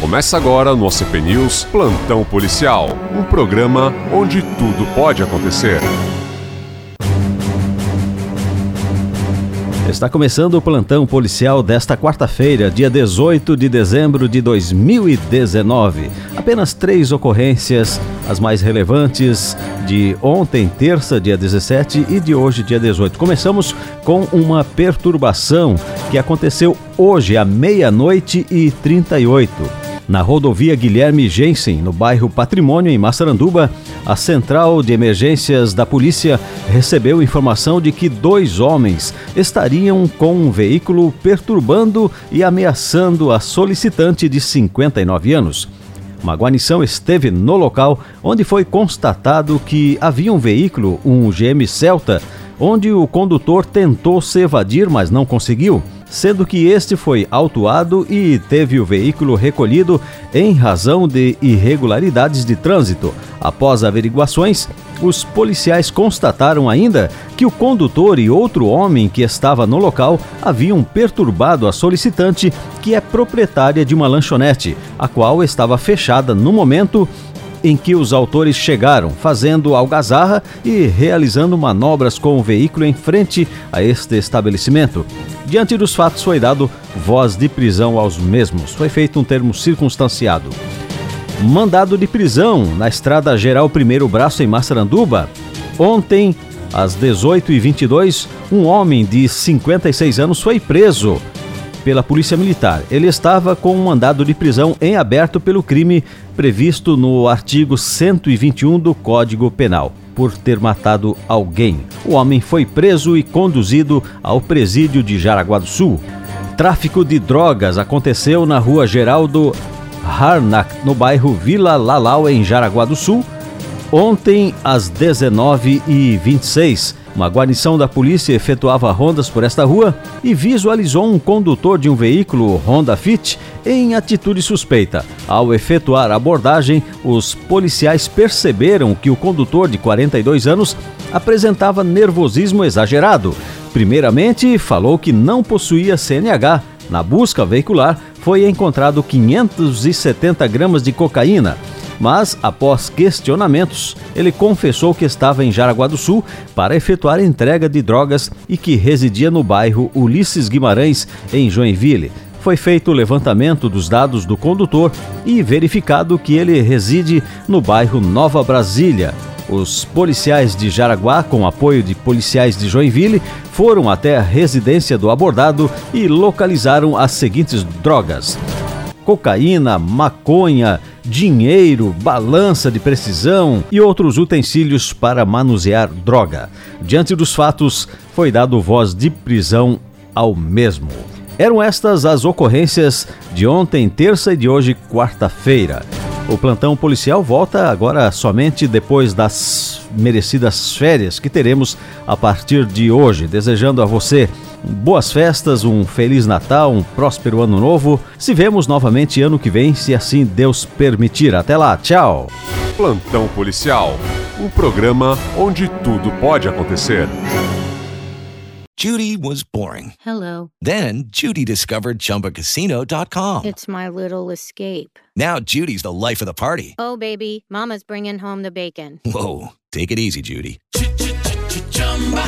Começa agora no OCP News Plantão Policial, um programa onde tudo pode acontecer. Está começando o plantão policial desta quarta-feira, dia 18 de dezembro de 2019. Apenas três ocorrências, as mais relevantes de ontem, terça, dia 17 e de hoje, dia 18. Começamos com uma perturbação que aconteceu hoje à meia-noite e 38. Na rodovia Guilherme Jensen, no bairro Patrimônio, em Massaranduba, a central de emergências da polícia recebeu informação de que dois homens estariam com um veículo perturbando e ameaçando a solicitante de 59 anos. Uma guarnição esteve no local, onde foi constatado que havia um veículo, um GM Celta, onde o condutor tentou se evadir, mas não conseguiu sendo que este foi autuado e teve o veículo recolhido em razão de irregularidades de trânsito. Após averiguações, os policiais constataram ainda que o condutor e outro homem que estava no local haviam perturbado a solicitante, que é proprietária de uma lanchonete, a qual estava fechada no momento em que os autores chegaram, fazendo algazarra e realizando manobras com o veículo em frente a este estabelecimento. Diante dos fatos, foi dado voz de prisão aos mesmos. Foi feito um termo circunstanciado. Mandado de prisão na Estrada Geral Primeiro Braço em Massaranduba. Ontem, às 18h22, um homem de 56 anos foi preso pela Polícia Militar. Ele estava com um mandado de prisão em aberto pelo crime previsto no artigo 121 do Código Penal, por ter matado alguém. O homem foi preso e conduzido ao presídio de Jaraguá do Sul. Tráfico de drogas aconteceu na rua Geraldo Harnack, no bairro Vila Lalau, em Jaraguá do Sul, ontem às 19h26. Uma guarnição da polícia efetuava rondas por esta rua e visualizou um condutor de um veículo Honda Fit em atitude suspeita. Ao efetuar a abordagem, os policiais perceberam que o condutor de 42 anos apresentava nervosismo exagerado. Primeiramente, falou que não possuía CNH. Na busca veicular, foi encontrado 570 gramas de cocaína mas após questionamentos, ele confessou que estava em Jaraguá do Sul para efetuar entrega de drogas e que residia no bairro Ulisses Guimarães, em Joinville. Foi feito o levantamento dos dados do condutor e verificado que ele reside no bairro Nova Brasília. Os policiais de Jaraguá, com apoio de policiais de Joinville, foram até a residência do abordado e localizaram as seguintes drogas: cocaína, maconha, dinheiro, balança de precisão e outros utensílios para manusear droga. Diante dos fatos, foi dado voz de prisão ao mesmo. Eram estas as ocorrências de ontem, terça e de hoje, quarta-feira. O plantão policial volta agora somente depois das merecidas férias que teremos a partir de hoje. Desejando a você boas festas, um feliz Natal, um próspero ano novo. Se vemos novamente ano que vem, se assim Deus permitir. Até lá, tchau. Plantão Policial, um programa onde tudo pode acontecer. Judy was boring. Hello. Then Judy discovered ChumbaCasino.com. It's my little escape. Now Judy's the life of the party. Oh, baby, Mama's bringing home the bacon. Whoa, take it easy, Judy.